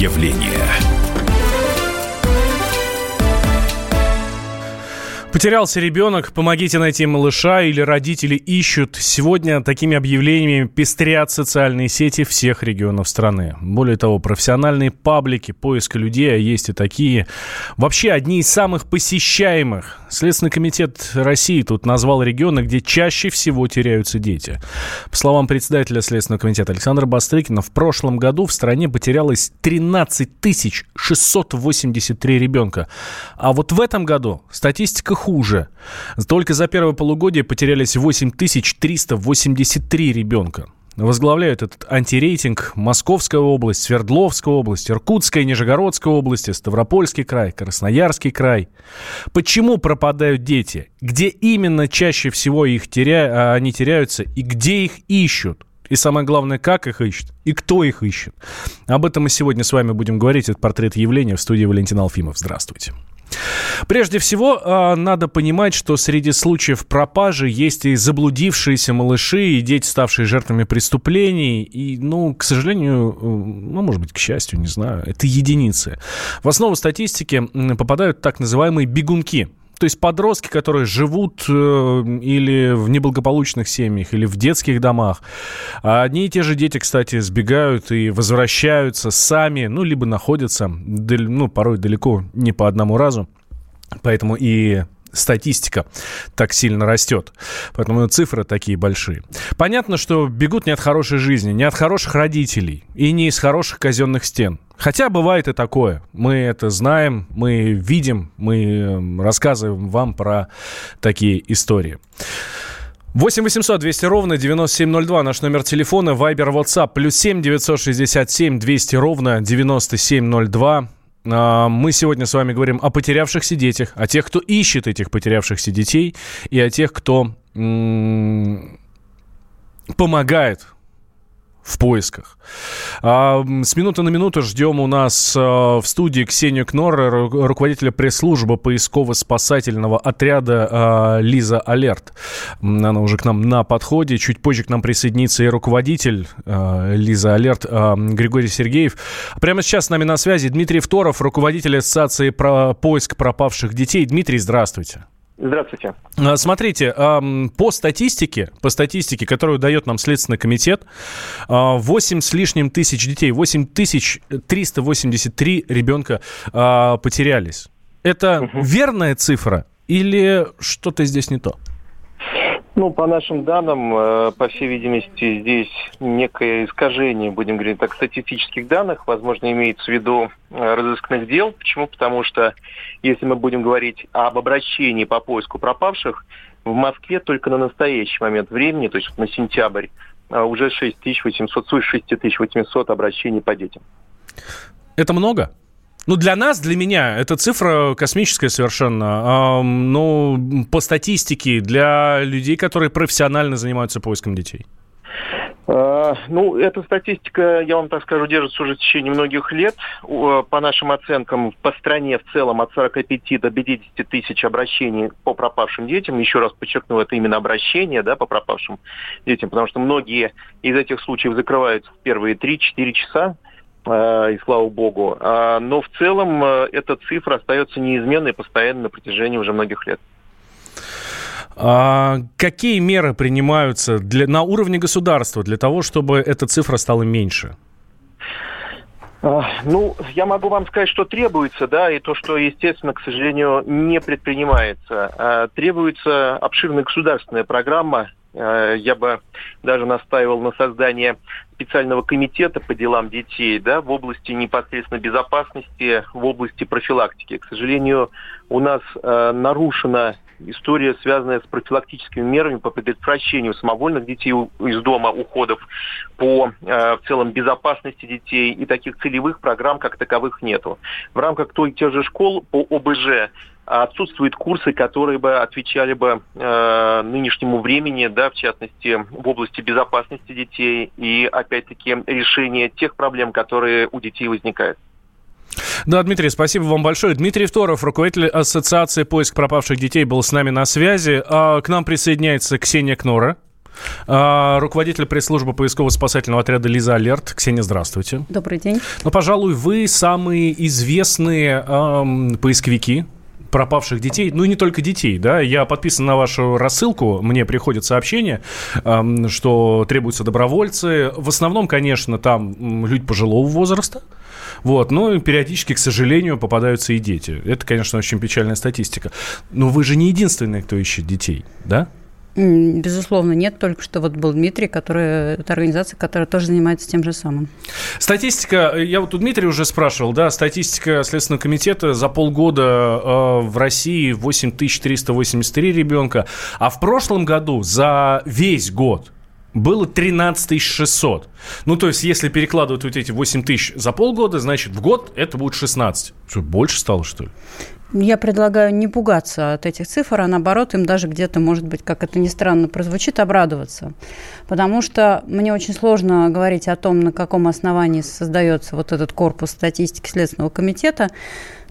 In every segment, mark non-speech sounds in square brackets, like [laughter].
явление. Потерялся ребенок, помогите найти малыша или родители ищут. Сегодня такими объявлениями пестрят социальные сети всех регионов страны. Более того, профессиональные паблики поиска людей, а есть и такие, вообще одни из самых посещаемых. Следственный комитет России тут назвал регионы, где чаще всего теряются дети. По словам председателя Следственного комитета Александра Бастрыкина, в прошлом году в стране потерялось 13 683 ребенка. А вот в этом году статистика хуже. Только за первое полугодие потерялись 8383 ребенка. Возглавляют этот антирейтинг Московская область, Свердловская область, Иркутская, Нижегородская области, Ставропольский край, Красноярский край. Почему пропадают дети? Где именно чаще всего их теря... А, они теряются и где их ищут? И самое главное, как их ищут и кто их ищет. Об этом мы сегодня с вами будем говорить. Это портрет явления в студии Валентин Алфимов. Здравствуйте. Прежде всего, а, надо понимать, что среди случаев пропажи есть и заблудившиеся малыши, и дети, ставшие жертвами преступлений. И, ну, к сожалению, ну, может быть, к счастью, не знаю, это единицы. В основу статистики попадают так называемые бегунки – то есть подростки, которые живут э, или в неблагополучных семьях, или в детских домах. А одни и те же дети, кстати, сбегают и возвращаются сами, ну, либо находятся, ну, порой далеко не по одному разу. Поэтому и статистика так сильно растет. Поэтому цифры такие большие. Понятно, что бегут не от хорошей жизни, не от хороших родителей и не из хороших казенных стен. Хотя бывает и такое. Мы это знаем, мы видим, мы эм, рассказываем вам про такие истории. 8 800 200 ровно 9702 наш номер телефона, Вайбер, WhatsApp, плюс 7 967 200 ровно 9702. А, мы сегодня с вами говорим о потерявшихся детях, о тех, кто ищет этих потерявшихся детей, и о тех, кто помогает в поисках. А, с минуты на минуту ждем у нас а, в студии Ксению Кнор, руководителя пресс-службы поисково-спасательного отряда а, Лиза Алерт. Она уже к нам на подходе. Чуть позже к нам присоединится и руководитель а, Лиза Алерт Григорий Сергеев. Прямо сейчас с нами на связи Дмитрий Второв, руководитель Ассоциации про поиск пропавших детей. Дмитрий, здравствуйте. Здравствуйте. А, смотрите, по статистике, по статистике, которую дает нам Следственный комитет, 8 с лишним тысяч детей, 8 тысяч 383 ребенка а, потерялись. Это угу. верная цифра или что-то здесь не то? Ну, по нашим данным, э, по всей видимости, здесь некое искажение, будем говорить так, статистических данных, возможно, имеется в виду э, разыскных дел. Почему? Потому что, если мы будем говорить об обращении по поиску пропавших, в Москве только на настоящий момент времени, то есть на сентябрь, э, уже 6800, свыше 6800 обращений по детям. Это много? Ну, для нас, для меня, эта цифра космическая совершенно. Но по статистике, для людей, которые профессионально занимаются поиском детей. А, ну, эта статистика, я вам так скажу, держится уже в течение многих лет. По нашим оценкам, по стране в целом от 45 до 50 тысяч обращений по пропавшим детям. Еще раз подчеркну, это именно обращение да, по пропавшим детям, потому что многие из этих случаев закрываются в первые 3-4 часа и слава богу. А, но в целом э, эта цифра остается неизменной постоянно на протяжении уже многих лет. А какие меры принимаются для, на уровне государства для того, чтобы эта цифра стала меньше? Ну, я могу вам сказать, что требуется, да, и то, что, естественно, к сожалению, не предпринимается. Требуется обширная государственная программа Э, я бы даже настаивал на создание специального комитета по делам детей да, в области непосредственно безопасности, в области профилактики. К сожалению, у нас э, нарушена история, связанная с профилактическими мерами по предотвращению самовольных детей из дома, уходов, по э, в целом безопасности детей и таких целевых программ как таковых нету. В рамках той тех же школ по ОБЖ отсутствуют курсы, которые бы отвечали бы э, нынешнему времени, да, в частности, в области безопасности детей и, опять-таки, решения тех проблем, которые у детей возникают. Да, Дмитрий, спасибо вам большое. Дмитрий Второв, руководитель Ассоциации поиск пропавших детей, был с нами на связи. А к нам присоединяется Ксения Кнора. А, руководитель пресс-службы поисково-спасательного отряда «Лиза Алерт». Ксения, здравствуйте. Добрый день. Ну, пожалуй, вы самые известные эм, поисковики пропавших детей, ну и не только детей, да, я подписан на вашу рассылку, мне приходят сообщения, эм, что требуются добровольцы, в основном, конечно, там люди пожилого возраста, вот, но периодически, к сожалению, попадаются и дети. Это, конечно, очень печальная статистика. Но вы же не единственные, кто ищет детей, да? Безусловно, нет. Только что вот был Дмитрий, который, это организация, которая тоже занимается тем же самым. Статистика, я вот у Дмитрия уже спрашивал, да, статистика Следственного комитета за полгода э, в России 8383 ребенка, а в прошлом году за весь год было 13 600. Ну, то есть, если перекладывать вот эти 8 тысяч за полгода, значит, в год это будет 16. Что, больше стало, что ли? Я предлагаю не пугаться от этих цифр, а наоборот им даже где-то, может быть, как это ни странно прозвучит, обрадоваться. Потому что мне очень сложно говорить о том, на каком основании создается вот этот корпус статистики Следственного комитета,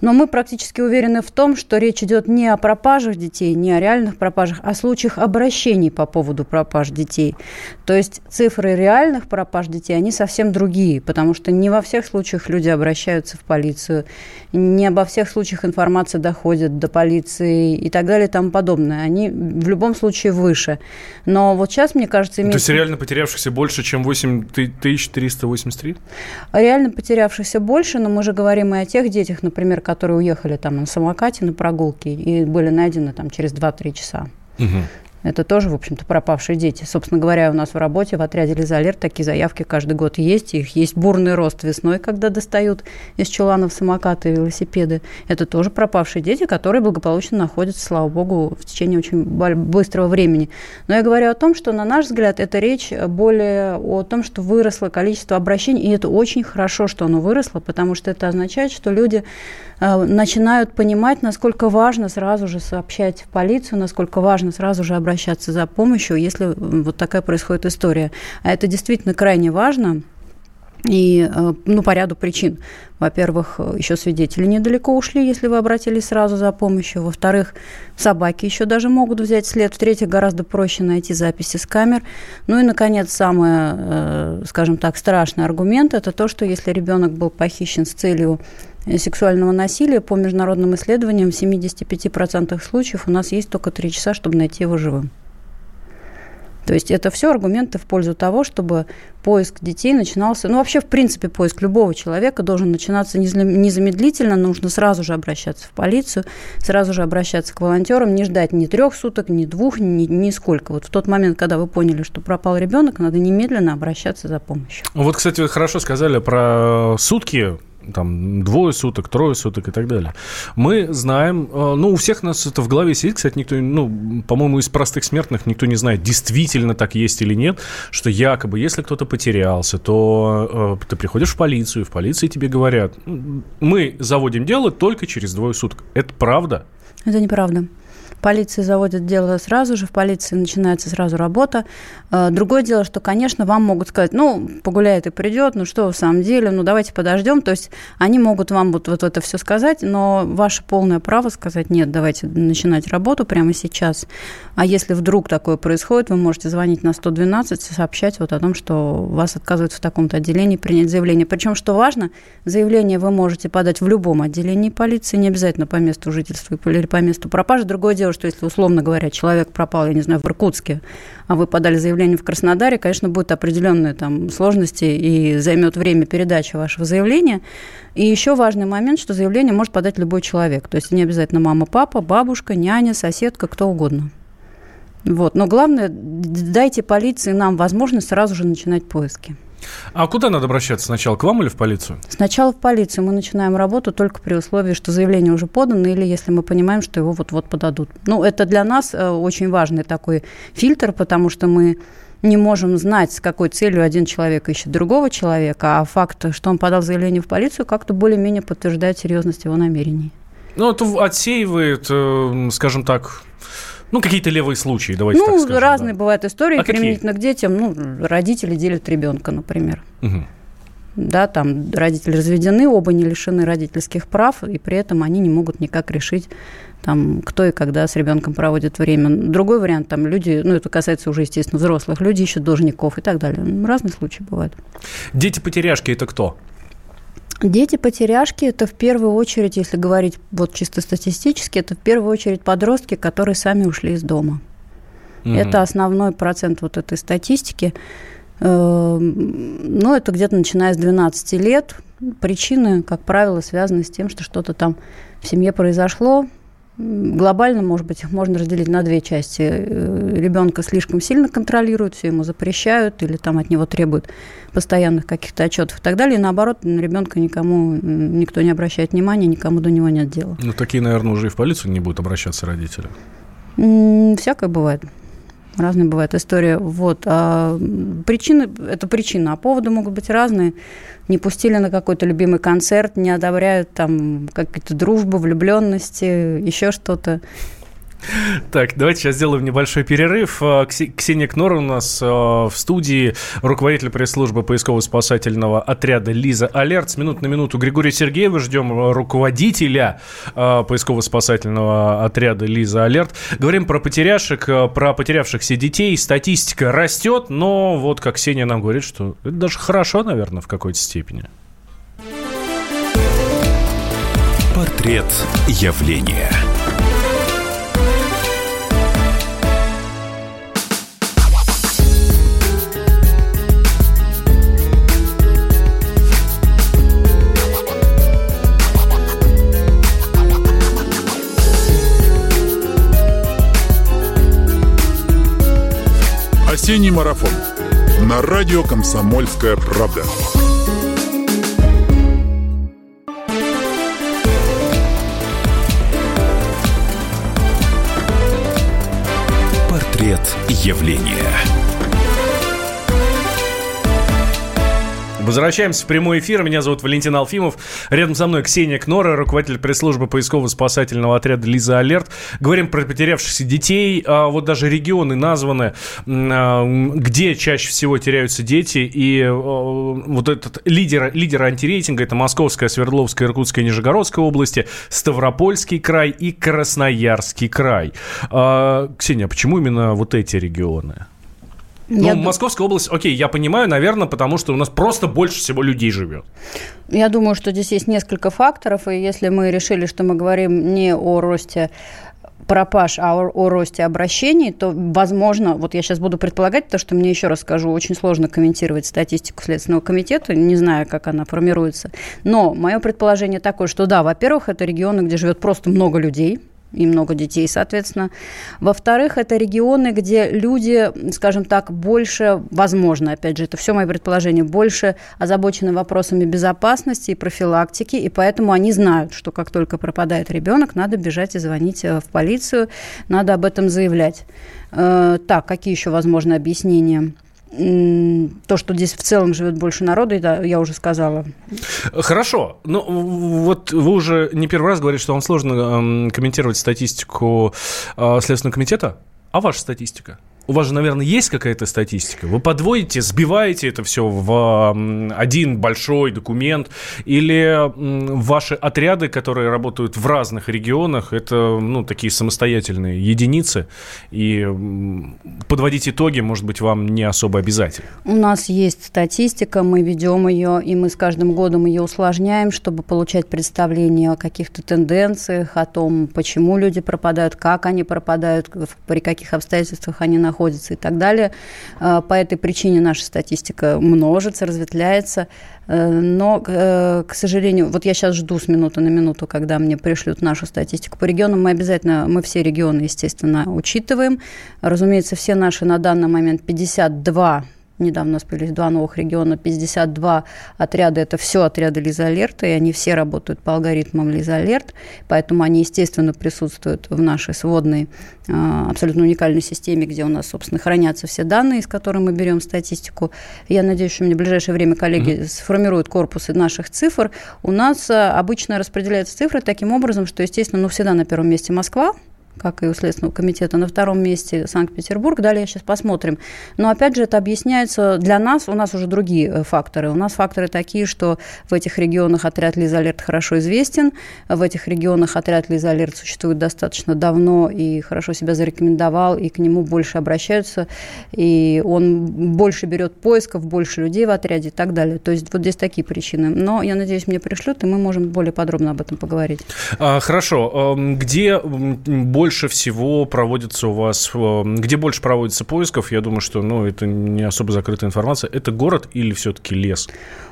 но мы практически уверены в том, что речь идет не о пропажах детей, не о реальных пропажах, а о случаях обращений по поводу пропаж детей. То есть цифры реальных пропаж детей, они совсем другие, потому что не во всех случаях люди обращаются в полицию, не обо всех случаях информация доходит до полиции и так далее и тому подобное. Они в любом случае выше. Но вот сейчас, мне кажется, имеет... То есть реально потерявшихся больше, чем 8383? Реально потерявшихся больше, но мы же говорим и о тех детях, например, которые уехали там на самокате на прогулки и были найдены там через 2-3 часа. Угу. Это тоже, в общем-то, пропавшие дети. Собственно говоря, у нас в работе в отряде «Лизалер» такие заявки каждый год есть. Их есть бурный рост весной, когда достают из чуланов самокаты и велосипеды. Это тоже пропавшие дети, которые благополучно находятся, слава богу, в течение очень быстрого времени. Но я говорю о том, что, на наш взгляд, это речь более о том, что выросло количество обращений, и это очень хорошо, что оно выросло, потому что это означает, что люди э, начинают понимать, насколько важно сразу же сообщать в полицию, насколько важно сразу же обращаться обращаться за помощью, если вот такая происходит история. А это действительно крайне важно. И э, ну, по ряду причин. Во-первых, еще свидетели недалеко ушли, если вы обратились сразу за помощью. Во-вторых, собаки еще даже могут взять след. В-третьих, гораздо проще найти записи с камер. Ну и, наконец, самый, э, скажем так, страшный аргумент – это то, что если ребенок был похищен с целью сексуального насилия, по международным исследованиям, в 75% случаев у нас есть только 3 часа, чтобы найти его живым. То есть это все аргументы в пользу того, чтобы поиск детей начинался, ну вообще в принципе поиск любого человека должен начинаться незамедлительно, нужно сразу же обращаться в полицию, сразу же обращаться к волонтерам, не ждать ни трех суток, ни двух, ни, ни сколько. Вот в тот момент, когда вы поняли, что пропал ребенок, надо немедленно обращаться за помощью. Вот, кстати, вы хорошо сказали про сутки там двое суток, трое суток и так далее. Мы знаем, э, ну, у всех нас это в голове сидит, кстати, никто, ну, по-моему, из простых смертных никто не знает, действительно так есть или нет, что якобы, если кто-то потерялся, то э, ты приходишь в полицию, в полиции тебе говорят, мы заводим дело только через двое суток. Это правда? Это неправда полиции заводят дело сразу же, в полиции начинается сразу работа. Э, другое дело, что, конечно, вам могут сказать, ну, погуляет и придет, ну что, в самом деле, ну давайте подождем. То есть они могут вам вот, вот это все сказать, но ваше полное право сказать, нет, давайте начинать работу прямо сейчас. А если вдруг такое происходит, вы можете звонить на 112 и сообщать вот о том, что вас отказывают в таком-то отделении принять заявление. Причем, что важно, заявление вы можете подать в любом отделении полиции, не обязательно по месту жительства или по месту пропажи. Другое дело, что если, условно говоря, человек пропал, я не знаю, в Иркутске, а вы подали заявление в Краснодаре, конечно, будут определенные там сложности и займет время передачи вашего заявления. И еще важный момент, что заявление может подать любой человек. То есть не обязательно мама, папа, бабушка, няня, соседка, кто угодно. Вот. Но главное, дайте полиции нам возможность сразу же начинать поиски. А куда надо обращаться? Сначала к вам или в полицию? Сначала в полицию. Мы начинаем работу только при условии, что заявление уже подано, или если мы понимаем, что его вот-вот подадут. Ну, это для нас э, очень важный такой фильтр, потому что мы не можем знать, с какой целью один человек ищет другого человека, а факт, что он подал заявление в полицию, как-то более-менее подтверждает серьезность его намерений. Ну, это отсеивает, э, скажем так, ну, какие-то левые случаи, давайте ну, так скажем. Ну, разные да. бывают истории а применительно какие? к детям. Ну, родители делят ребенка, например. Угу. да, там родители разведены, оба не лишены родительских прав, и при этом они не могут никак решить, там, кто и когда с ребенком проводит время. Другой вариант, там, люди, ну, это касается уже, естественно, взрослых, люди ищут должников и так далее. Разные случаи бывают. Дети-потеряшки – это кто? Дети-потеряшки – это в первую очередь, если говорить вот чисто статистически, это в первую очередь подростки, которые сами ушли из дома. Mm-hmm. Это основной процент вот этой статистики. Эм, ну, это где-то начиная с 12 лет. Причины, как правило, связаны с тем, что что-то там в семье произошло. Глобально, может быть, их можно разделить на две части. Э, Ребенка слишком сильно контролируют, все ему запрещают или там от него требуют постоянных каких-то отчетов и так далее. И наоборот, на ребенка никому никто не обращает внимания, никому до него нет дела. Ну, такие, наверное, уже и в полицию не будут обращаться родители. Всякое бывает. Разные бывают истории. Вот. А причины, это причина, а поводы могут быть разные. Не пустили на какой-то любимый концерт, не одобряют там какие-то дружбы, влюбленности, еще что-то. Так, давайте сейчас сделаем небольшой перерыв. А, Ксения Кнор у нас а, в студии, руководитель пресс-службы поисково-спасательного отряда «Лиза Алерт». С минут на минуту Григория Сергеева ждем а, руководителя поисково-спасательного отряда «Лиза Алерт». Говорим про потеряшек, про потерявшихся детей. Статистика растет, но вот как Ксения нам говорит, что это даже хорошо, наверное, в какой-то степени. Портрет явления. Осенний марафон. На радио «Комсомольская правда». Портрет явления. Возвращаемся в прямой эфир. Меня зовут Валентин Алфимов. Рядом со мной Ксения Кнора, руководитель пресс-службы поисково-спасательного отряда «Лиза Алерт». Говорим про потерявшихся детей. А вот даже регионы названы, а, где чаще всего теряются дети. И а, вот этот лидер, лидер антирейтинга – это Московская, Свердловская, Иркутская, Нижегородская области, Ставропольский край и Красноярский край. Ксения, почему именно вот эти регионы? Ну, я Московская область, окей, я понимаю, наверное, потому что у нас просто больше всего людей живет. Я думаю, что здесь есть несколько факторов, и если мы решили, что мы говорим не о росте пропаж, а о, о росте обращений, то, возможно, вот я сейчас буду предполагать, то, что мне еще раз скажу, очень сложно комментировать статистику Следственного комитета, не знаю, как она формируется. Но мое предположение такое, что да, во-первых, это регионы, где живет просто много людей, и много детей, соответственно. Во-вторых, это регионы, где люди, скажем так, больше, возможно, опять же, это все мои предположения, больше озабочены вопросами безопасности и профилактики, и поэтому они знают, что как только пропадает ребенок, надо бежать и звонить э, в полицию, надо об этом заявлять. Э, так, какие еще возможны объяснения? То, что здесь в целом живет больше народа, это я уже сказала. Хорошо. Ну, вот вы уже не первый раз говорите, что вам сложно э, комментировать статистику э, Следственного комитета. А ваша статистика? У вас же, наверное, есть какая-то статистика? Вы подводите, сбиваете это все в один большой документ? Или ваши отряды, которые работают в разных регионах, это ну, такие самостоятельные единицы? И подводить итоги, может быть, вам не особо обязательно? У нас есть статистика, мы ведем ее, и мы с каждым годом ее усложняем, чтобы получать представление о каких-то тенденциях, о том, почему люди пропадают, как они пропадают, при каких обстоятельствах они находятся находится и так далее. А, по этой причине наша статистика множится, разветвляется. Э, но, э, к сожалению, вот я сейчас жду с минуты на минуту, когда мне пришлют нашу статистику по регионам. Мы обязательно, мы все регионы, естественно, учитываем. Разумеется, все наши на данный момент 52 Недавно у нас появились два новых региона, 52 отряда. Это все отряды Лиза Алерта, и они все работают по алгоритмам Лиза Алерт, поэтому они, естественно, присутствуют в нашей сводной а, абсолютно уникальной системе, где у нас, собственно, хранятся все данные, из которых мы берем статистику. Я надеюсь, что мне в ближайшее время коллеги mm-hmm. сформируют корпусы наших цифр. У нас а, обычно распределяются цифры таким образом, что, естественно, ну, всегда на первом месте Москва, как и у Следственного комитета. На втором месте Санкт-Петербург. Далее сейчас посмотрим. Но опять же это объясняется для нас, у нас уже другие э, факторы. У нас факторы такие, что в этих регионах отряд Лиза Алерт хорошо известен, в этих регионах отряд Лиза Алерт существует достаточно давно и хорошо себя зарекомендовал, и к нему больше обращаются, и он больше берет поисков, больше людей в отряде и так далее. То есть вот здесь такие причины. Но я надеюсь, мне пришлют, и мы можем более подробно об этом поговорить. А, хорошо. Эм, где больше всего проводится у вас, эм, где больше проводится поисков? Я думаю, что ну, это не особо закрытая информация. Это город или все-таки лес?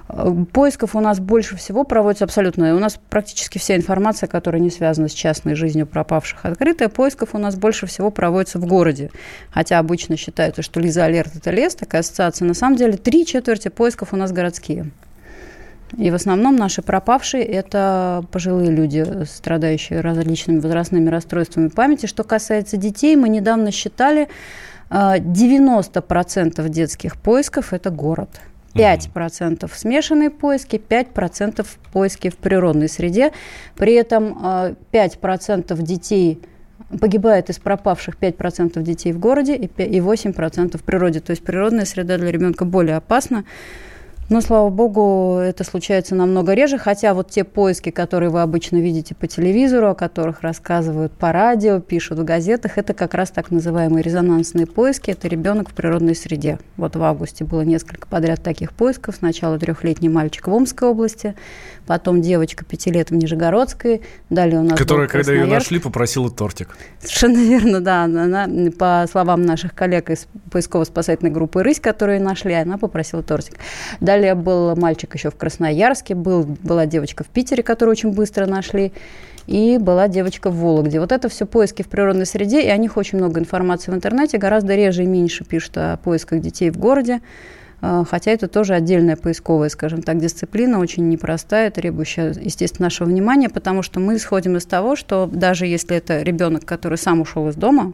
Э, поисков у нас больше всего проводится абсолютно. У нас практически вся информация, которая не связана с частной жизнью пропавших, открытая. Поисков у нас больше всего проводится в городе. Хотя обычно считается, что Лиза Алерт – это лес, такая ассоциация. На самом деле три четверти поисков у нас городские. И в основном наши пропавшие – это пожилые люди, страдающие различными возрастными расстройствами памяти. Что касается детей, мы недавно считали, 90% э, детских поисков – это город – 5% смешанные поиски, 5% поиски в природной среде. При этом 5% э, детей погибает из пропавших 5% детей в городе и 8% в природе. То есть природная среда для ребенка более опасна. Но, слава богу, это случается намного реже, хотя вот те поиски, которые вы обычно видите по телевизору, о которых рассказывают по радио, пишут в газетах, это как раз так называемые резонансные поиски, это ребенок в природной среде. Вот в августе было несколько подряд таких поисков. Сначала трехлетний мальчик в Омской области, потом девочка пяти лет в Нижегородской, далее у нас Которая, когда ее нашли, попросила тортик. Совершенно верно, да. Она, по словам наших коллег из поисково-спасательной группы «Рысь», которые нашли, она попросила тортик. Далее Далее был мальчик еще в Красноярске, был, была девочка в Питере, которую очень быстро нашли, и была девочка в Вологде. Вот это все поиски в природной среде, и о них очень много информации в интернете, гораздо реже и меньше пишут о поисках детей в городе. А, хотя это тоже отдельная поисковая, скажем так, дисциплина, очень непростая, требующая, естественно, нашего внимания, потому что мы исходим из того, что даже если это ребенок, который сам ушел из дома,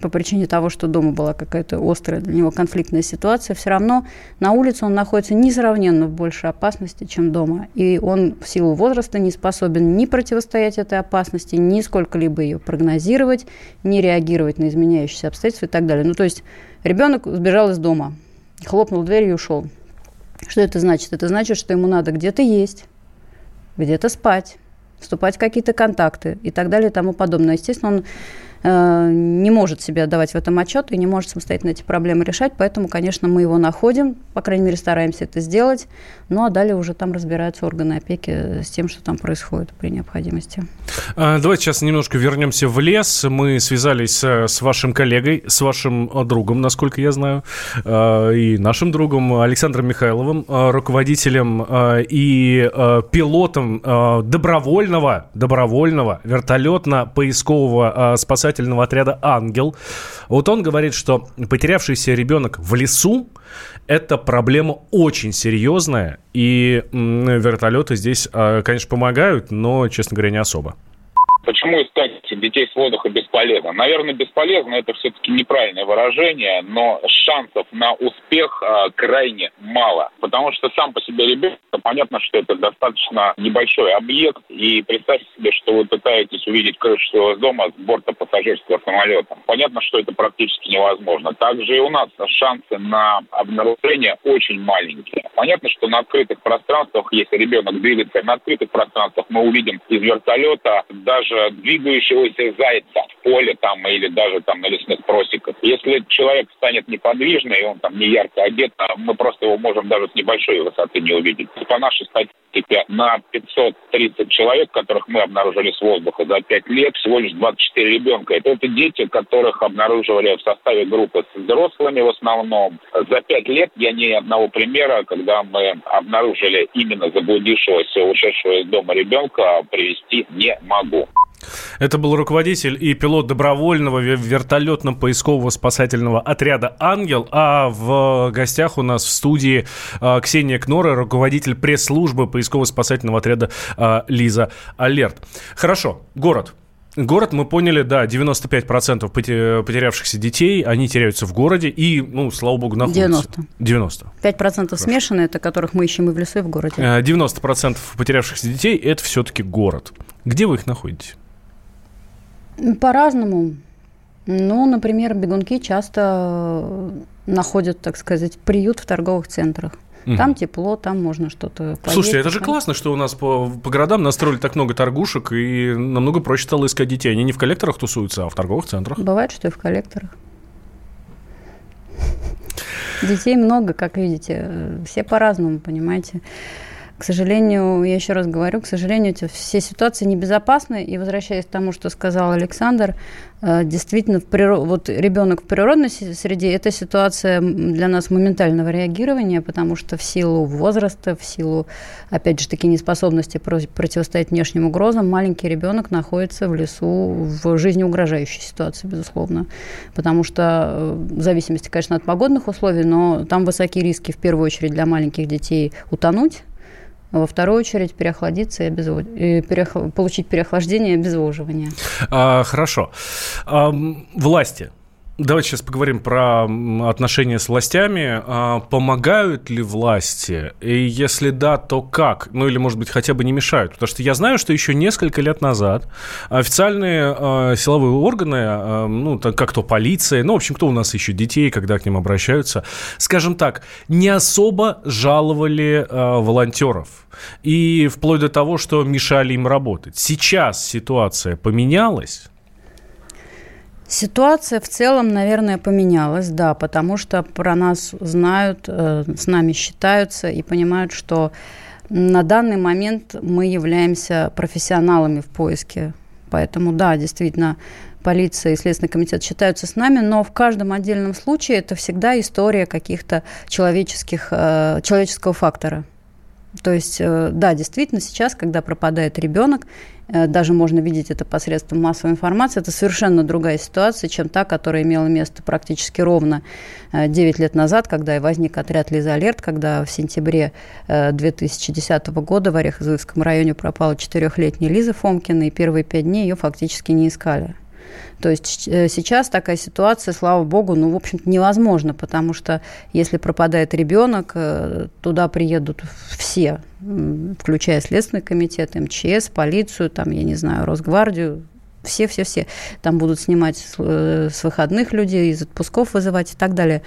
по причине того, что дома была какая-то острая для него конфликтная ситуация, все равно на улице он находится несравненно в большей опасности, чем дома. И он в силу возраста не способен ни противостоять этой опасности, ни сколько-либо ее прогнозировать, ни реагировать на изменяющиеся обстоятельства и так далее. Ну, то есть ребенок сбежал из дома, хлопнул дверью и ушел. Что это значит? Это значит, что ему надо где-то есть, где-то спать, вступать в какие-то контакты и так далее и тому подобное. Естественно, он не может себе давать в этом отчет и не может самостоятельно эти проблемы решать, поэтому, конечно, мы его находим, по крайней мере, стараемся это сделать, ну а далее уже там разбираются органы опеки с тем, что там происходит при необходимости. А, давайте сейчас немножко вернемся в лес. Мы связались с вашим коллегой, с вашим э, другом, насколько я знаю, э, и нашим другом Александром Михайловым, руководителем и пилотом добровольного, добровольного вертолетно-поискового спасательного спасательного отряда «Ангел». Вот он говорит, что потерявшийся ребенок в лесу – это проблема очень серьезная, и вертолеты здесь, а, конечно, помогают, но, честно говоря, не особо. Почему искать детей с воздуха бесполезно? Наверное, бесполезно это все-таки неправильное выражение, но шансов на успех э, крайне мало. Потому что сам по себе ребенок, понятно, что это достаточно небольшой объект. И представьте себе, что вы пытаетесь увидеть крышу своего дома с борта пассажирского самолета. Понятно, что это практически невозможно. Также и у нас шансы на обнаружение очень маленькие. Понятно, что на открытых пространствах, если ребенок двигается на открытых пространствах, мы увидим из вертолета даже двигающегося зайца в поле там или даже там на лесных просеках. Если человек станет неподвижный, он там не ярко одет, а мы просто его можем даже с небольшой высоты не увидеть. По нашей статистике на 530 человек, которых мы обнаружили с воздуха за 5 лет, всего лишь 24 ребенка. Это, это дети, которых обнаруживали в составе группы с взрослыми в основном. За 5 лет я ни одного примера, когда мы обнаружили именно заблудившегося, ушедшего из дома ребенка, привести не могу. Это был руководитель и пилот добровольного вертолетно-поискового спасательного отряда «Ангел», а в гостях у нас в студии а, Ксения Кнора, руководитель пресс-службы поисково-спасательного отряда а, «Лиза Алерт». Хорошо, город. Город, мы поняли, да, 95% потерявшихся детей, они теряются в городе и, ну, слава богу, находятся. 90. 90. 5% Хорошо. смешанные, это которых мы ищем и в лесу, и в городе. 90% потерявшихся детей – это все-таки город. Где вы их находите? По-разному. Ну, например, бегунки часто находят, так сказать, приют в торговых центрах. Угу. Там тепло, там можно что-то поесть. Слушайте, это же классно, что у нас по, по городам настроили так много торгушек, и намного проще стало искать детей. Они не в коллекторах тусуются, а в торговых центрах. Бывает, что и в коллекторах. Детей много, как видите. Все по-разному, понимаете. К сожалению, я еще раз говорю, к сожалению, эти все ситуации небезопасны. И возвращаясь к тому, что сказал Александр, э, действительно, в природ... вот ребенок в природной среде – это ситуация для нас моментального реагирования, потому что в силу возраста, в силу, опять же таки, неспособности противостоять внешним угрозам, маленький ребенок находится в лесу в жизнеугрожающей ситуации, безусловно. Потому что, э, в зависимости, конечно, от погодных условий, но там высокие риски, в первую очередь, для маленьких детей утонуть, во вторую очередь переохладиться и, обезвод... и перех... получить переохлаждение и обезвоживание. А, хорошо. А, власти Давайте сейчас поговорим про отношения с властями. А, помогают ли власти? И если да, то как? Ну или, может быть, хотя бы не мешают? Потому что я знаю, что еще несколько лет назад официальные э, силовые органы, э, ну, как то полиция, ну, в общем, кто у нас ищет детей, когда к ним обращаются, скажем так, не особо жаловали волонтеров. И вплоть до того, что мешали им работать. Сейчас ситуация поменялась. Ситуация в целом, наверное, поменялась, да, потому что про нас знают, э, с нами считаются и понимают, что на данный момент мы являемся профессионалами в поиске. Поэтому, да, действительно, полиция и Следственный комитет считаются с нами, но в каждом отдельном случае это всегда история каких-то человеческих, э, человеческого фактора. То есть, э, да, действительно, сейчас, когда пропадает ребенок, даже можно видеть это посредством массовой информации, это совершенно другая ситуация, чем та, которая имела место практически ровно 9 э, лет назад, когда и возник отряд «Лиза Алерт», когда в сентябре 2010 года в Орехово-Зуевском районе пропала четырехлетняя Лиза Фомкина, и первые пять дней ее фактически не искали. То есть э, сейчас такая ситуация, слава богу, ну, в общем-то, невозможно, потому что если пропадает ребенок, э, туда приедут все, включая Следственный комитет, МЧС, полицию, там, я не знаю, Росгвардию, все-все-все. Там будут снимать с э, выходных людей, из отпусков вызывать и так далее.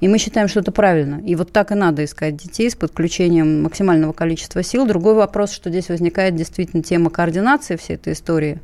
И мы считаем, что это правильно. И вот так и надо искать детей с подключением максимального количества сил. Другой вопрос, что здесь возникает действительно тема координации всей этой истории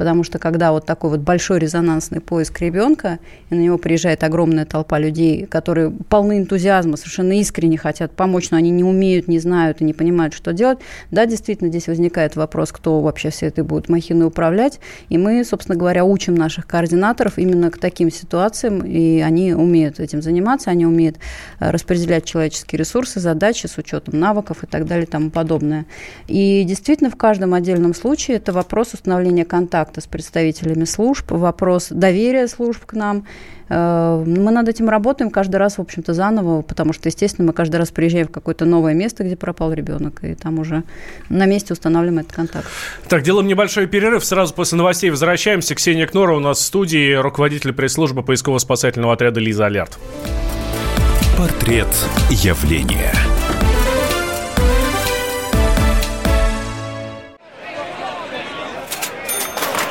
потому что когда вот такой вот большой резонансный поиск ребенка, и на него приезжает огромная толпа людей, которые полны энтузиазма, совершенно искренне хотят помочь, но они не умеют, не знают и не понимают, что делать, да, действительно, здесь возникает вопрос, кто вообще все это будет махиной управлять, и мы, собственно говоря, учим наших координаторов именно к таким ситуациям, и они умеют этим заниматься, они умеют э, распределять человеческие ресурсы, задачи с учетом навыков и так далее и тому подобное. И действительно, в каждом отдельном случае это вопрос установления контакта контакта с представителями служб, вопрос доверия служб к нам. Э, мы над этим работаем каждый раз, в общем-то, заново, потому что, естественно, мы каждый раз приезжаем в какое-то новое место, где пропал ребенок, и там уже на месте устанавливаем этот контакт. Так, делаем небольшой перерыв. Сразу после новостей возвращаемся. Ксения Кнора у нас в студии, руководитель пресс-службы поисково-спасательного отряда «Лиза Алерт». Портрет явления.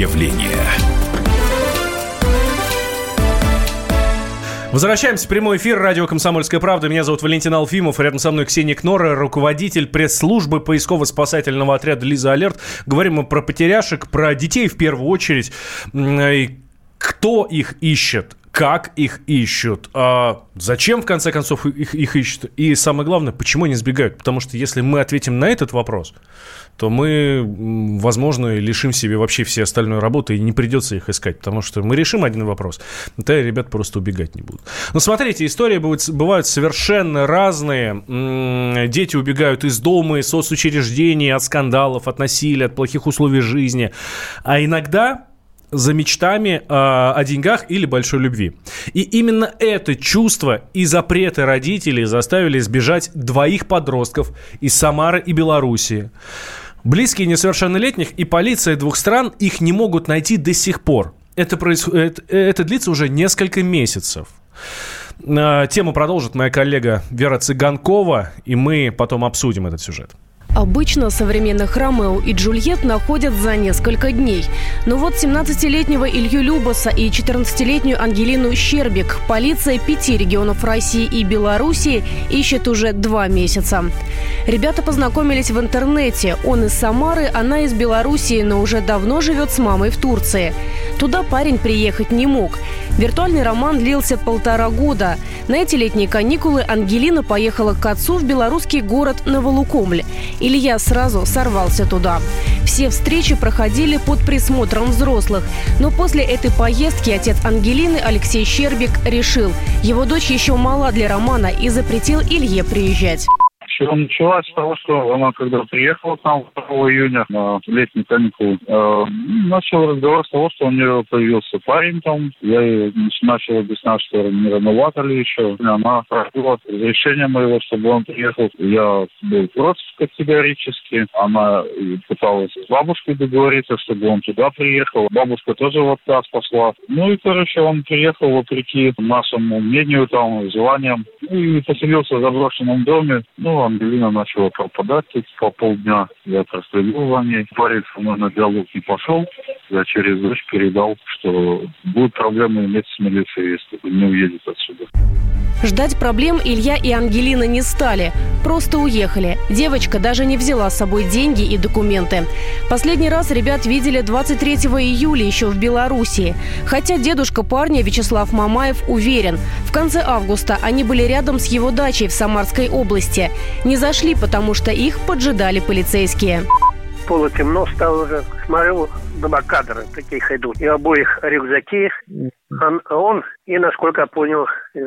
Явления. Возвращаемся в прямой эфир. Радио «Комсомольская правда». Меня зовут Валентин Алфимов. Рядом со мной Ксения Кнора, руководитель пресс-службы поисково-спасательного отряда «Лиза Алерт». Говорим мы про потеряшек, про детей в первую очередь. Кто их ищет? как их ищут, а зачем, в конце концов, их, их ищут, и самое главное, почему они сбегают. Потому что если мы ответим на этот вопрос, то мы, возможно, лишим себе вообще все остальной работы и не придется их искать, потому что мы решим один вопрос, то ребят просто убегать не будут. Но смотрите, истории бывают совершенно разные. Дети убегают из дома, из соцучреждений, от скандалов, от насилия, от плохих условий жизни. А иногда за мечтами э, о деньгах или большой любви. И именно это чувство и запреты родителей заставили сбежать двоих подростков из Самары и Белоруссии. Близкие несовершеннолетних и полиция двух стран их не могут найти до сих пор. Это, происходит, это, длится уже несколько месяцев. А, тему продолжит моя коллега Вера Цыганкова, и мы потом обсудим этот сюжет. Обычно современных Ромео и Джульет находят за несколько дней. Но вот 17-летнего Илью Любаса и 14-летнюю Ангелину Щербик полиция пяти регионов России и Белоруссии ищет уже два месяца. Ребята познакомились в интернете. Он из Самары, она из Белоруссии, но уже давно живет с мамой в Турции. Туда парень приехать не мог. Виртуальный роман длился полтора года. На эти летние каникулы Ангелина поехала к отцу в белорусский город Новолукомль. Илья сразу сорвался туда. Все встречи проходили под присмотром взрослых. Но после этой поездки отец Ангелины Алексей Щербик решил, его дочь еще мала для романа и запретил Илье приезжать. Все началось с того, что она, когда приехала к нам 2 июня на летний каникулы, э, начал разговор с того, что у нее появился парень там. Я ей начал объяснять, что не рановато ли еще. Она просила разрешения моего, чтобы он приехал. Я был против категорически. Она пыталась с бабушкой договориться, чтобы он туда приехал. Бабушка тоже в отказ пошла. Ну и, короче, он приехал вопреки нашему мнению, там, желаниям. И поселился в заброшенном доме. Ну, Ангелина начала пропадать по полдня. Я проследил за ней. Парень со мной на диалог не пошел. Я через дочь передал, что будут проблемы иметь с милицией, если не уедет отсюда. Ждать проблем Илья и Ангелина не стали. Просто уехали. Девочка даже не взяла с собой деньги и документы. Последний раз ребят видели 23 июля еще в Белоруссии. Хотя дедушка парня Вячеслав Мамаев уверен, в конце августа они были рядом с его дачей в Самарской области. Не зашли, потому что их поджидали полицейские полутемно стало уже. Смотрю, два кадра таких идут. И обоих рюкзаки. Он, он и, насколько я понял, э,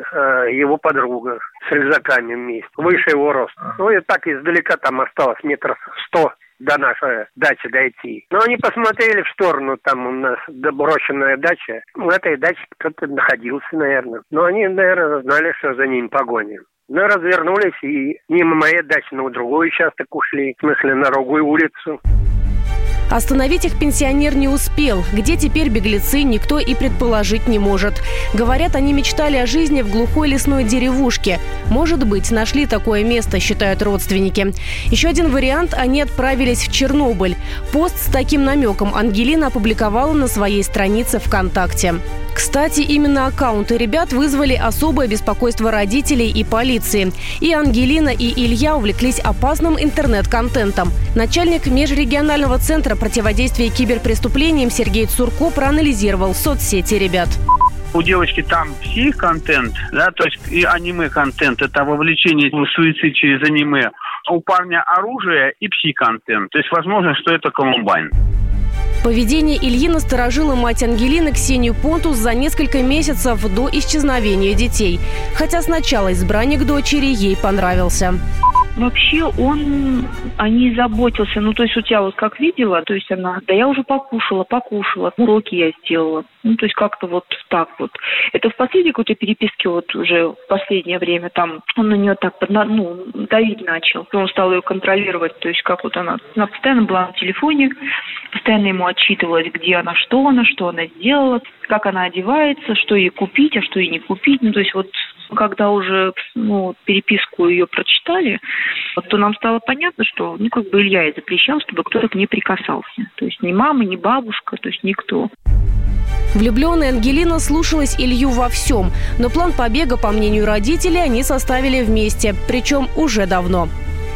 его подруга с рюкзаками вместе. Выше его роста. Ну и так издалека там осталось метров сто до нашей дачи дойти. Но они посмотрели в сторону, там у нас доброшенная дача. В этой даче кто-то находился, наверное. Но они, наверное, знали, что за ним погоня. Мы развернулись и мимо моей дачи на другой участок ушли, в смысле на другую улицу. Остановить их пенсионер не успел. Где теперь беглецы, никто и предположить не может. Говорят, они мечтали о жизни в глухой лесной деревушке. Может быть, нашли такое место, считают родственники. Еще один вариант – они отправились в Чернобыль. Пост с таким намеком Ангелина опубликовала на своей странице ВКонтакте. Кстати, именно аккаунты ребят вызвали особое беспокойство родителей и полиции. И Ангелина, и Илья увлеклись опасным интернет-контентом. Начальник межрегионального центра противодействия киберпреступлениям Сергей Цурко проанализировал соцсети ребят у девочки там псих-контент, да, то есть и аниме-контент, это вовлечение в суицид через аниме. У парня оружие и псих-контент. То есть возможно, что это Колумбайн. Поведение Ильи насторожило мать Ангелины Ксению Понтус за несколько месяцев до исчезновения детей. Хотя сначала избранник дочери ей понравился. Вообще он о ней заботился. Ну, то есть, у тебя вот как видела, то есть она, да я уже покушала, покушала, уроки я сделала. Ну, то есть, как-то вот так вот. Это в последней какой-то переписке вот уже в последнее время там он на нее так, ну, давить начал. Он стал ее контролировать, то есть, как вот она, она постоянно была на телефоне, постоянно ему отчитывалась, где она, что она, что она сделала, как она одевается, что ей купить, а что ей не купить. Ну, то есть, вот когда уже ну, переписку ее прочитали, то нам стало понятно, что ну, как бы Илья и запрещал, чтобы кто-то к ней прикасался. То есть ни мама, ни бабушка, то есть никто. Влюбленная Ангелина слушалась Илью во всем, но план побега, по мнению родителей, они составили вместе, причем уже давно.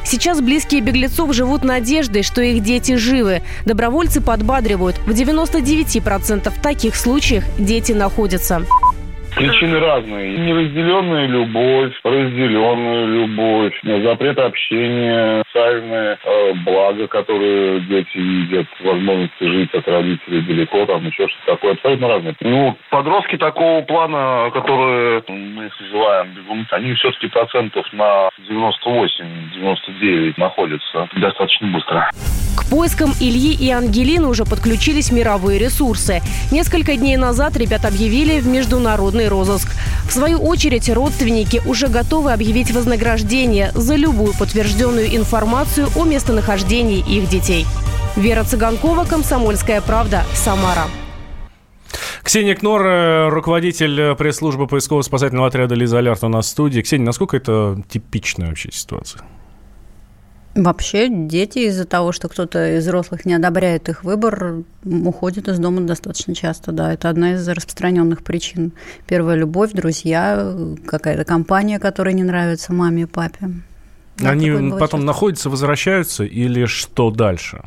Сейчас близкие беглецов живут надеждой, что их дети живы. Добровольцы подбадривают. В 99% таких случаях дети находятся Причины разные. Неразделенная любовь, разделенная любовь, запрет общения, социальное э, благо, которое дети видят, возможность жить от родителей далеко, там еще что-то такое. Абсолютно разные. Ну, подростки такого плана, которые мы их называем бегунцы, они все-таки процентов на 98-99 находятся достаточно быстро. К поискам Ильи и Ангелины уже подключились мировые ресурсы. Несколько дней назад ребят объявили в международный розыск. В свою очередь, родственники уже готовы объявить вознаграждение за любую подтвержденную информацию о местонахождении их детей. Вера Цыганкова, «Комсомольская правда», Самара. Ксения Кнор, э, руководитель э, пресс-службы поисково-спасательного отряда «Лиза Алерт» у нас в студии. Ксения, насколько это типичная вообще ситуация? Вообще дети из-за того, что кто-то из взрослых не одобряет их выбор, уходят из дома достаточно часто, да. Это одна из распространенных причин. Первая любовь, друзья, какая-то компания, которая не нравится маме и папе. Да, Они потом часто. находятся, возвращаются или что дальше?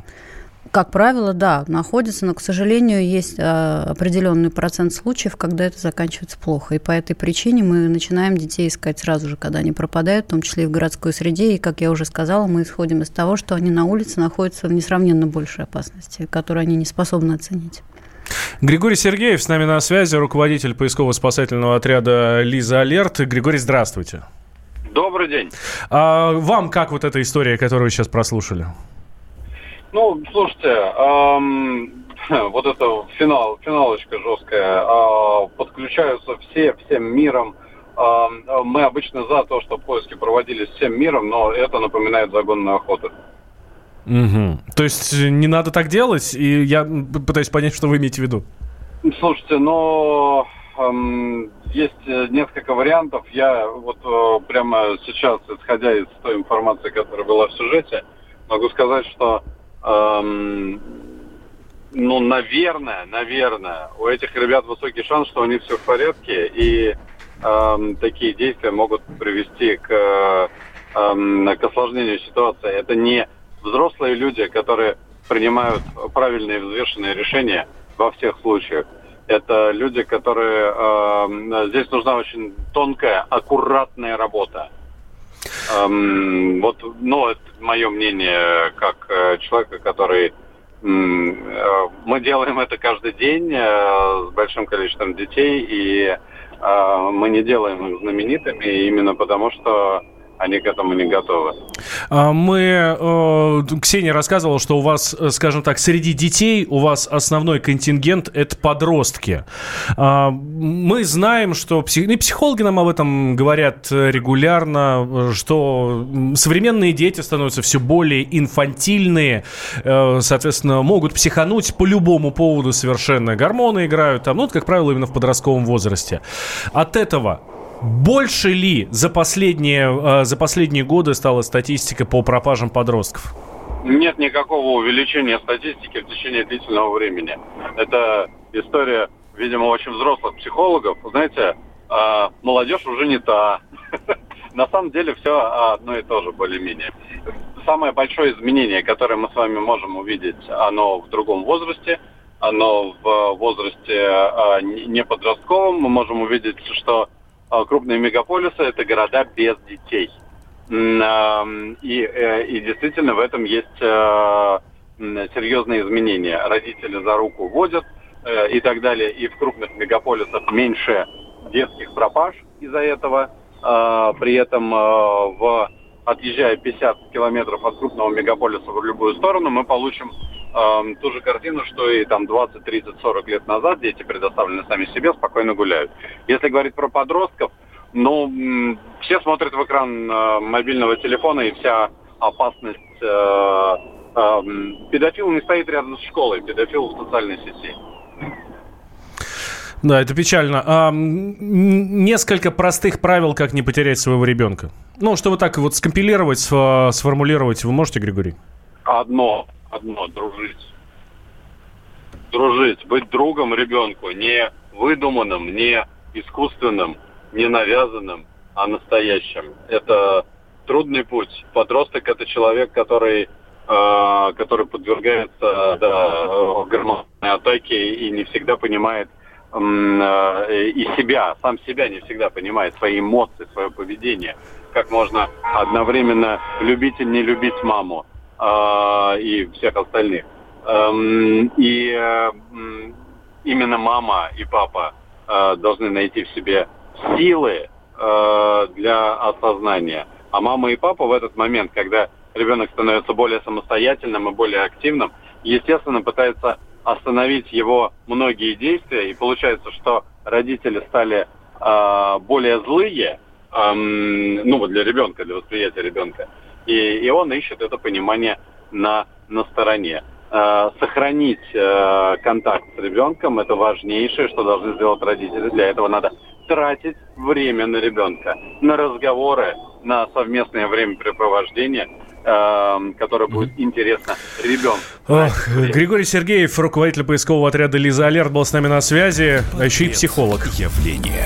Как правило, да, находится, но, к сожалению, есть а, определенный процент случаев, когда это заканчивается плохо. И по этой причине мы начинаем детей искать сразу же, когда они пропадают, в том числе и в городской среде. И, как я уже сказала, мы исходим из того, что они на улице находятся в несравненно большей опасности, которую они не способны оценить. Григорий Сергеев с нами на связи, руководитель поисково-спасательного отряда «Лиза Алерт». Григорий, здравствуйте. Добрый день. А вам как вот эта история, которую вы сейчас прослушали? Ну, слушайте, эм, [laughs] вот это финал, финалочка жесткая. Э, подключаются все, всем миром. Э, мы обычно за то, что поиски проводились всем миром, но это напоминает загонную охоту. Угу. То есть не надо так делать, и я пытаюсь понять, что вы имеете в виду. Слушайте, но эм, есть несколько вариантов. Я вот э, прямо сейчас, исходя из той информации, которая была в сюжете, могу сказать, что эм, ну, наверное, наверное, у этих ребят высокий шанс, что у них все в порядке, и эм, такие действия могут привести к, эм, к осложнению ситуации. Это не взрослые люди, которые принимают правильные взвешенные решения во всех случаях. Это люди, которые... Э, здесь нужна очень тонкая, аккуратная работа. Эм, вот, ну, это мое мнение как э, человека, который э, мы делаем это каждый день э, с большим количеством детей, и э, мы не делаем их знаменитыми именно потому, что они к этому не готовы. А, мы, э, Ксения рассказывала, что у вас, э, скажем так, среди детей у вас основной контингент – это подростки. А, мы знаем, что ну, психологи нам об этом говорят регулярно, что современные дети становятся все более инфантильные, э, соответственно, могут психануть по любому поводу совершенно. Гормоны играют там, ну, как правило, именно в подростковом возрасте. От этого больше ли за последние, э, за последние годы стала статистика по пропажам подростков? Нет никакого увеличения статистики в течение длительного времени. Это история, видимо, очень взрослых психологов. Знаете, э, молодежь уже не та. [laughs] На самом деле все одно и то же более-менее. Самое большое изменение, которое мы с вами можем увидеть, оно в другом возрасте, оно в возрасте э, не подростковом. Мы можем увидеть, что а, крупные мегаполисы – это города без детей. И, э, и действительно в этом есть э, серьезные изменения. Родители за руку водят э, и так далее. И в крупных мегаполисах меньше детских пропаж из-за этого. А, при этом в отъезжая 50 километров от крупного мегаполиса в любую сторону, мы получим э, ту же картину, что и там 20, 30, 40 лет назад дети предоставлены сами себе, спокойно гуляют. Если говорить про подростков, ну, все смотрят в экран э, мобильного телефона, и вся опасность... Э, э, педофил не стоит рядом с школой, педофил в социальной сети. Да, это печально. А, несколько простых правил, как не потерять своего ребенка. Ну, чтобы так вот скомпилировать, сформулировать, вы можете, Григорий? Одно, одно, дружить. Дружить, быть другом ребенку, не выдуманным, не искусственным, не навязанным, а настоящим. Это трудный путь. Подросток это человек, который э, который подвергается да, гормональной атаке и не всегда понимает, э, и себя, сам себя не всегда понимает, свои эмоции, свое поведение. Как можно одновременно любить и не любить маму э, и всех остальных. Эм, и э, именно мама и папа э, должны найти в себе силы э, для осознания. А мама и папа в этот момент, когда ребенок становится более самостоятельным и более активным, естественно, пытаются остановить его многие действия, и получается, что родители стали более злые, э, ну вот для ребенка, для восприятия ребенка, и, и он ищет это понимание на, на стороне. Э, сохранить э, контакт с ребенком – это важнейшее, что должны сделать родители. Для этого надо тратить время на ребенка, на разговоры, на совместное времяпрепровождение – Эм, которая будет интересна ребенку. Ох, Григорий Сергеев, руководитель поискового отряда «Лиза Алерт» был с нами на связи, а еще и психолог. Явление.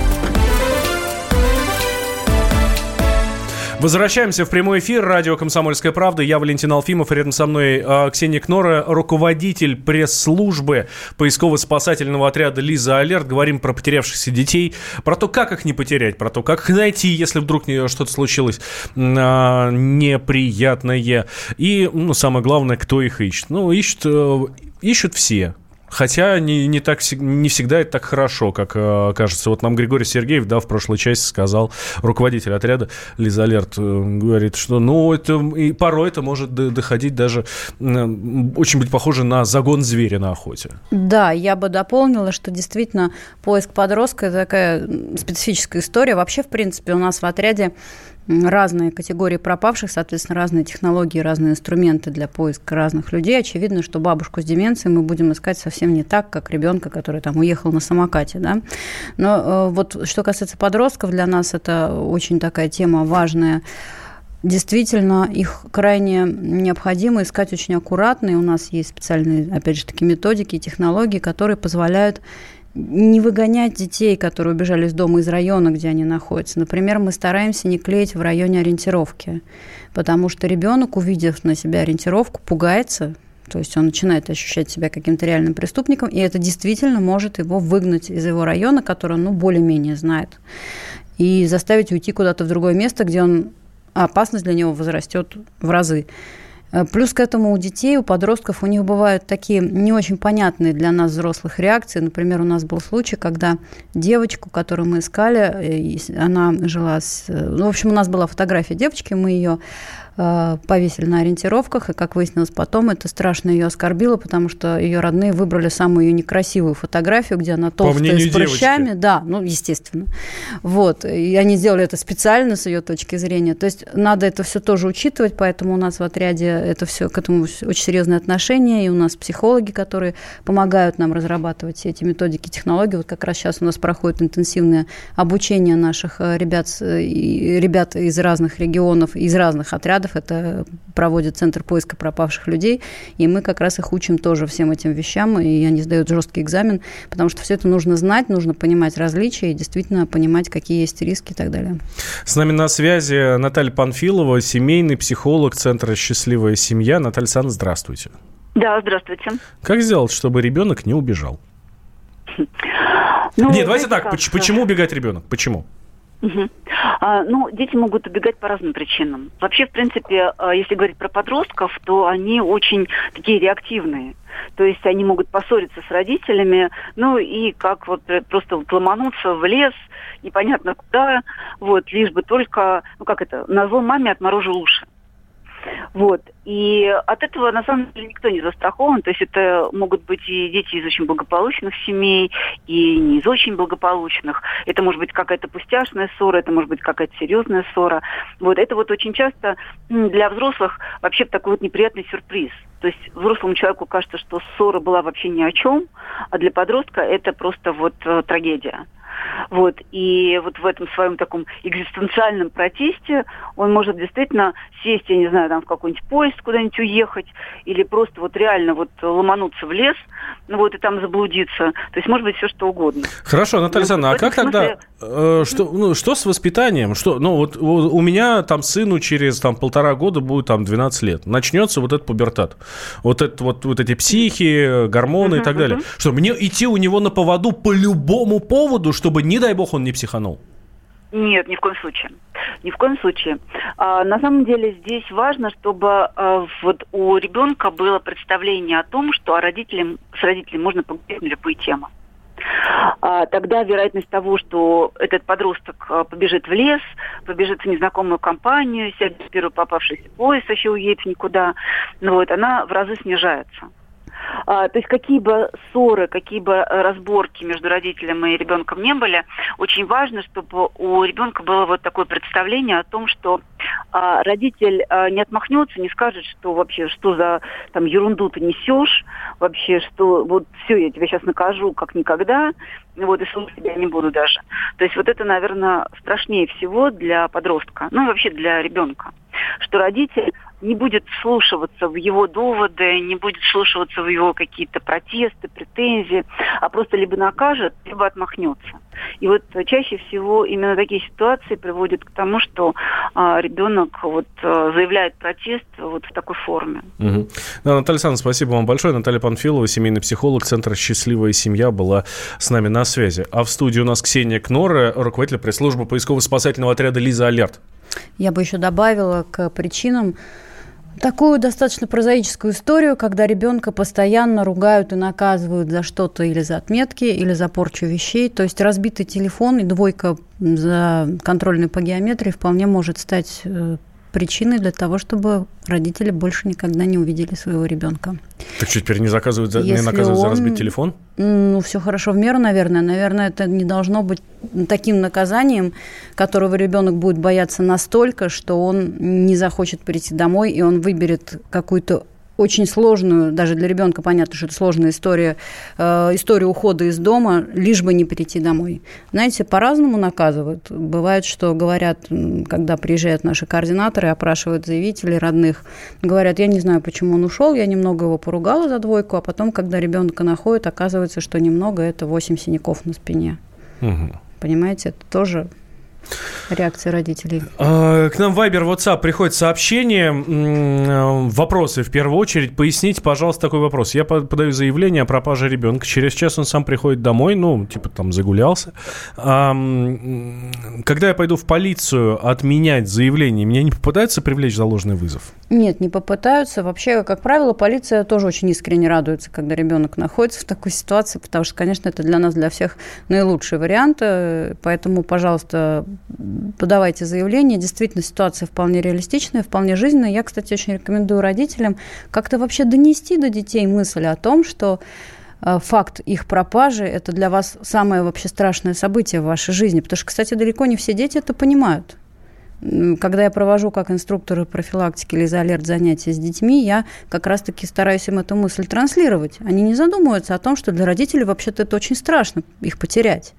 Возвращаемся в прямой эфир. Радио «Комсомольская правда». Я Валентин Алфимов. Рядом со мной э, Ксения Кнора, руководитель пресс-службы поисково-спасательного отряда «Лиза Алерт». Говорим про потерявшихся детей, про то, как их не потерять, про то, как их найти, если вдруг что-то случилось э, неприятное. И, ну, самое главное, кто их ищет. Ну, ищут, э, ищут все. Хотя не, не, так, не всегда это так хорошо, как э, кажется. Вот нам Григорий Сергеев, да, в прошлой части сказал, руководитель отряда Лиза Алерт, э, говорит, что, ну, это и порой это может доходить даже, э, очень быть похоже на загон зверя на охоте. Да, я бы дополнила, что действительно поиск подростка – это такая специфическая история. Вообще, в принципе, у нас в отряде разные категории пропавших, соответственно, разные технологии, разные инструменты для поиска разных людей. Очевидно, что бабушку с деменцией мы будем искать совсем не так, как ребенка, который там уехал на самокате. Да? Но э, вот что касается подростков, для нас это очень такая тема важная. Действительно, их крайне необходимо искать очень аккуратно, и у нас есть специальные, опять же, такие методики и технологии, которые позволяют не выгонять детей, которые убежали из дома, из района, где они находятся. Например, мы стараемся не клеить в районе ориентировки, потому что ребенок, увидев на себя ориентировку, пугается, то есть он начинает ощущать себя каким-то реальным преступником, и это действительно может его выгнать из его района, который он ну, более-менее знает, и заставить уйти куда-то в другое место, где он опасность для него возрастет в разы. Э, плюс к этому у детей, у подростков, у них бывают такие не очень понятные для нас взрослых реакции. Например, у нас был случай, когда девочку, которую мы искали, э, она жила с... Э, ну, в общем, у нас была фотография девочки, мы ее повесили на ориентировках, и, как выяснилось потом, это страшно ее оскорбило, потому что ее родные выбрали самую ее некрасивую фотографию, где она толстая, с прыщами. Девочки. Да, ну, естественно. Вот. И они сделали это специально с ее точки зрения. То есть надо это все тоже учитывать, поэтому у нас в отряде это все к этому очень серьезное отношение, и у нас психологи, которые помогают нам разрабатывать все эти методики, технологии. Вот как раз сейчас у нас проходит интенсивное обучение наших э, ребят, ребят из разных регионов, из разных отрядов, отрядов, это проводит Центр поиска пропавших людей, и мы как раз их учим тоже всем этим вещам, и они сдают жесткий экзамен, потому что все это нужно знать, нужно понимать различия и действительно понимать, какие есть риски и так далее. С нами на связи Наталья Панфилова, семейный психолог Центра «Счастливая семья». Наталья Александровна, здравствуйте. Да, здравствуйте. Как сделать, чтобы ребенок не убежал? Ну, Нет, давайте так, как? почему убегать ребенок? Почему? А, ну, дети могут убегать по разным причинам. Вообще, в принципе, а, если говорить про подростков, то они очень такие реактивные. То есть они могут поссориться с родителями, ну и как вот просто вот ломануться в лес, непонятно куда, вот, лишь бы только, ну как это, на зло маме отморожил уши. Вот. И от этого, на самом деле, никто не застрахован. То есть это могут быть и дети из очень благополучных семей, и не из очень благополучных. Это может быть какая-то пустяшная ссора, это может быть какая-то серьезная ссора. Вот. Это вот очень часто для взрослых вообще такой вот неприятный сюрприз. То есть взрослому человеку кажется, что ссора была вообще ни о чем, а для подростка это просто вот э, трагедия. Вот. И вот в этом своем таком экзистенциальном протесте он может действительно сесть, я не знаю, там в какой-нибудь поезд куда-нибудь уехать, или просто вот реально вот ломануться в лес, ну вот и там заблудиться. То есть может быть все что угодно. Хорошо, Наталья ну, Александровна, а как смысле... тогда, э, что, ну, что с воспитанием? Что, ну вот у меня там сыну через там полтора года будет там 12 лет. Начнется вот этот пубертат. Вот, это, вот, вот эти психи, гормоны uh-huh, и так далее. Что, мне идти у него на поводу по любому поводу, чтобы, не дай бог, он не психанул? Нет, ни в коем случае. Ни в коем случае. А, на самом деле здесь важно, чтобы а, вот у ребенка было представление о том, что родителям, с родителями можно поговорить на любые темы. А, тогда вероятность того, что этот подросток а, побежит в лес, побежит в незнакомую компанию, сядет в первый попавшийся поезд, вообще уедет никуда, ну вот, она в разы снижается. А, то есть какие бы ссоры, какие бы э, разборки между родителем и ребенком не были, очень важно, чтобы у ребенка было вот такое представление о том, что а, родитель а, не отмахнется, не скажет, что вообще, что за там ерунду ты несешь, вообще, что вот все, я тебя сейчас накажу как никогда, вот, и слушать тебя не буду даже. То есть вот это, наверное, страшнее всего для подростка, ну и вообще для ребенка, что родитель не будет вслушиваться в его доводы, не будет вслушиваться в его какие-то протесты, претензии, а просто либо накажет, либо отмахнется. И вот чаще всего именно такие ситуации приводят к тому, что а, ребенок вот а, заявляет протест вот в такой форме. Угу. Да, Наталья Александровна, спасибо вам большое. Наталья Панфилова, семейный психолог Центра «Счастливая семья» была с нами на связи. А в студии у нас Ксения Кнора, руководитель пресс-службы поисково-спасательного отряда «Лиза Алерт». Я бы еще добавила к причинам такую достаточно прозаическую историю, когда ребенка постоянно ругают и наказывают за что-то или за отметки, или за порчу вещей. То есть разбитый телефон и двойка за контрольную по геометрии вполне может стать э, причиной для того, чтобы родители больше никогда не увидели своего ребенка. Так что теперь не заказывают, за, не наказывают он, за разбить телефон? Ну, все хорошо в меру, наверное. Наверное, это не должно быть таким наказанием, которого ребенок будет бояться настолько, что он не захочет прийти домой, и он выберет какую-то очень сложную, даже для ребенка понятно, что это сложная история, э, историю ухода из дома, лишь бы не прийти домой. Знаете, по-разному наказывают. Бывает, что говорят, когда приезжают наши координаторы, опрашивают заявителей родных, говорят, я не знаю, почему он ушел, я немного его поругала за двойку, а потом, когда ребенка находят, оказывается, что немного – это 8 синяков на спине. Угу. Понимаете, это тоже Реакция родителей. А, к нам Вайбер, WhatsApp приходит сообщение, э, вопросы в первую очередь. Поясните, пожалуйста, такой вопрос. Я подаю заявление о пропаже ребенка. Через час он сам приходит домой, ну, типа там загулялся. Когда я пойду в полицию отменять заявление, меня не попытаются привлечь за ложный вызов? Нет, не попытаются. Вообще, как правило, полиция тоже очень искренне радуется, когда ребенок находится в такой ситуации, потому что, конечно, это для нас, для всех наилучший вариант. Поэтому, пожалуйста, подавайте заявление. Действительно, ситуация вполне реалистичная, вполне жизненная. Я, кстати, очень рекомендую родителям как-то вообще донести до детей мысль о том, что э, факт их пропажи – это для вас самое вообще страшное событие в вашей жизни. Потому что, кстати, далеко не все дети это понимают. Когда я провожу как инструктор профилактики или изолерт занятия с детьми, я как раз-таки стараюсь им эту мысль транслировать. Они не задумываются о том, что для родителей вообще-то это очень страшно, их потерять.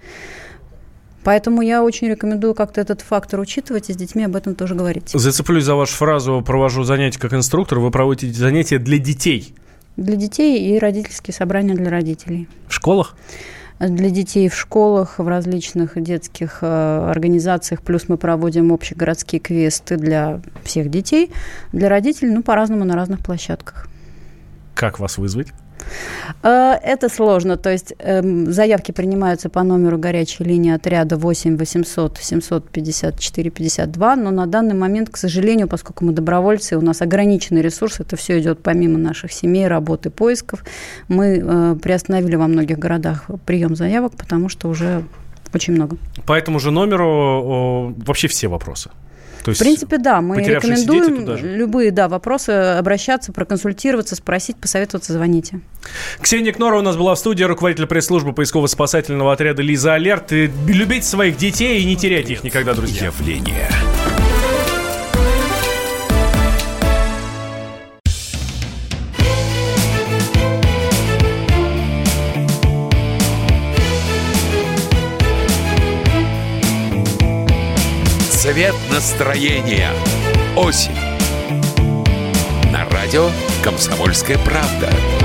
Поэтому я очень рекомендую как-то этот фактор учитывать и с детьми об этом тоже говорить. Зацеплюсь за вашу фразу «провожу занятия как инструктор». Вы проводите занятия для детей? Для детей и родительские собрания для родителей. В школах? Для детей в школах, в различных детских э, организациях. Плюс мы проводим общегородские квесты для всех детей. Для родителей, ну, по-разному на разных площадках. Как вас вызвать? Э, это сложно. То есть эм, заявки принимаются по номеру горячей линии отряда 8 800 754 52, но на данный момент, к сожалению, поскольку мы добровольцы, у нас ограниченный ресурс, это все идет помимо наших семей, работы, поисков, мы э, приостановили во многих городах прием заявок, потому что уже Очень много. По этому же номеру вообще все вопросы. То есть в принципе, да, мы рекомендуем любые да, вопросы обращаться, проконсультироваться, спросить, посоветоваться, звоните. Ксения Кнора у нас была в студии, руководитель пресс-службы поисково-спасательного отряда «Лиза Алерт». Любите своих детей и не теряйте их никогда, друзья. Явление. Цвет настроения. Осень. На радио «Комсомольская правда».